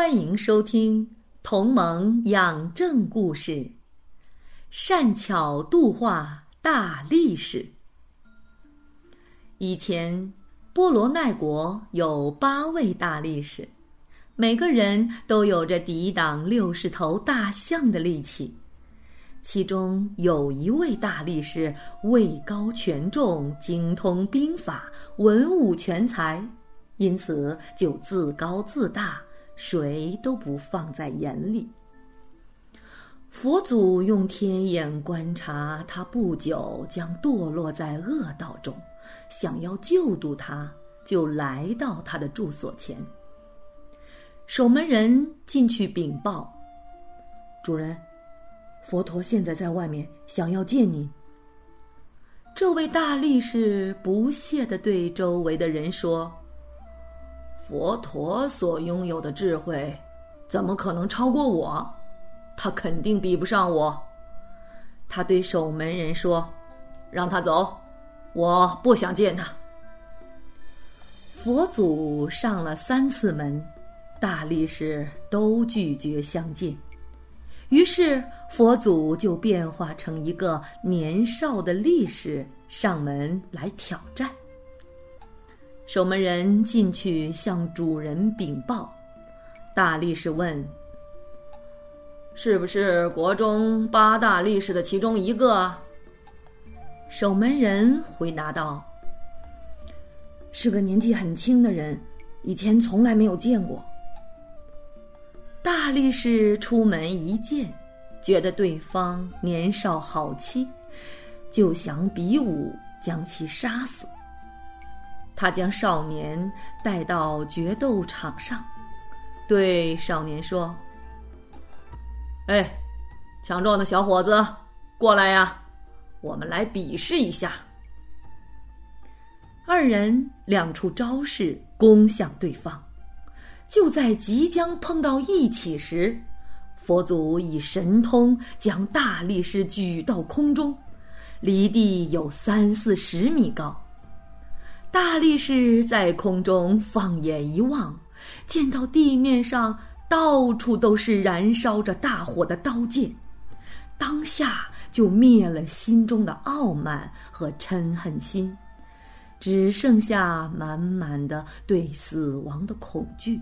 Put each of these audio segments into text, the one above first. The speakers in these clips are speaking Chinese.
欢迎收听《同盟养正故事》，善巧度化大力士。以前，波罗奈国有八位大力士，每个人都有着抵挡六十头大象的力气。其中有一位大力士位高权重，精通兵法，文武全才，因此就自高自大。谁都不放在眼里。佛祖用天眼观察他，不久将堕落在恶道中，想要救度他，就来到他的住所前。守门人进去禀报：“主人，佛陀现在在外面，想要见您。”这位大力士不屑地对周围的人说。佛陀所拥有的智慧，怎么可能超过我？他肯定比不上我。他对守门人说：“让他走，我不想见他。”佛祖上了三次门，大力士都拒绝相见。于是佛祖就变化成一个年少的力士上门来挑战。守门人进去向主人禀报，大力士问：“是不是国中八大力士的其中一个？”守门人回答道：“是个年纪很轻的人，以前从来没有见过。”大力士出门一见，觉得对方年少好欺，就想比武将其杀死。他将少年带到决斗场上，对少年说：“哎，强壮的小伙子，过来呀，我们来比试一下。”二人亮出招式，攻向对方。就在即将碰到一起时，佛祖以神通将大力士举到空中，离地有三四十米高。大力士在空中放眼一望，见到地面上到处都是燃烧着大火的刀剑，当下就灭了心中的傲慢和嗔恨心，只剩下满满的对死亡的恐惧。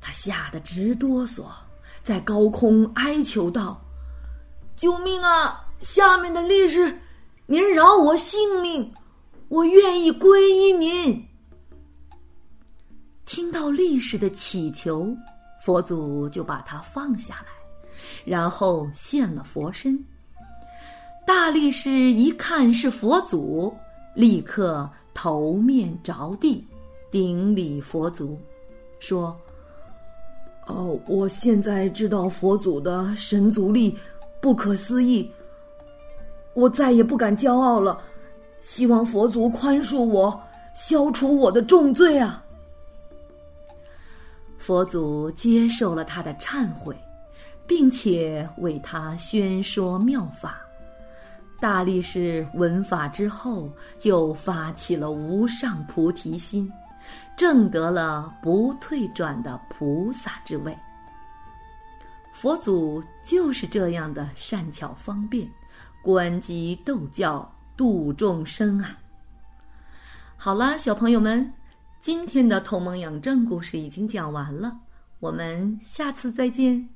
他吓得直哆嗦，在高空哀求道：“救命啊！下面的力士，您饶我性命！”我愿意皈依您。听到力士的祈求，佛祖就把他放下来，然后现了佛身。大力士一看是佛祖，立刻头面着地，顶礼佛祖，说：“哦，我现在知道佛祖的神足力不可思议，我再也不敢骄傲了。”希望佛祖宽恕我，消除我的重罪啊！佛祖接受了他的忏悔，并且为他宣说妙法。大力士闻法之后，就发起了无上菩提心，证得了不退转的菩萨之位。佛祖就是这样的善巧方便，观机斗教。度众生啊！好了，小朋友们，今天的同盟养正故事已经讲完了，我们下次再见。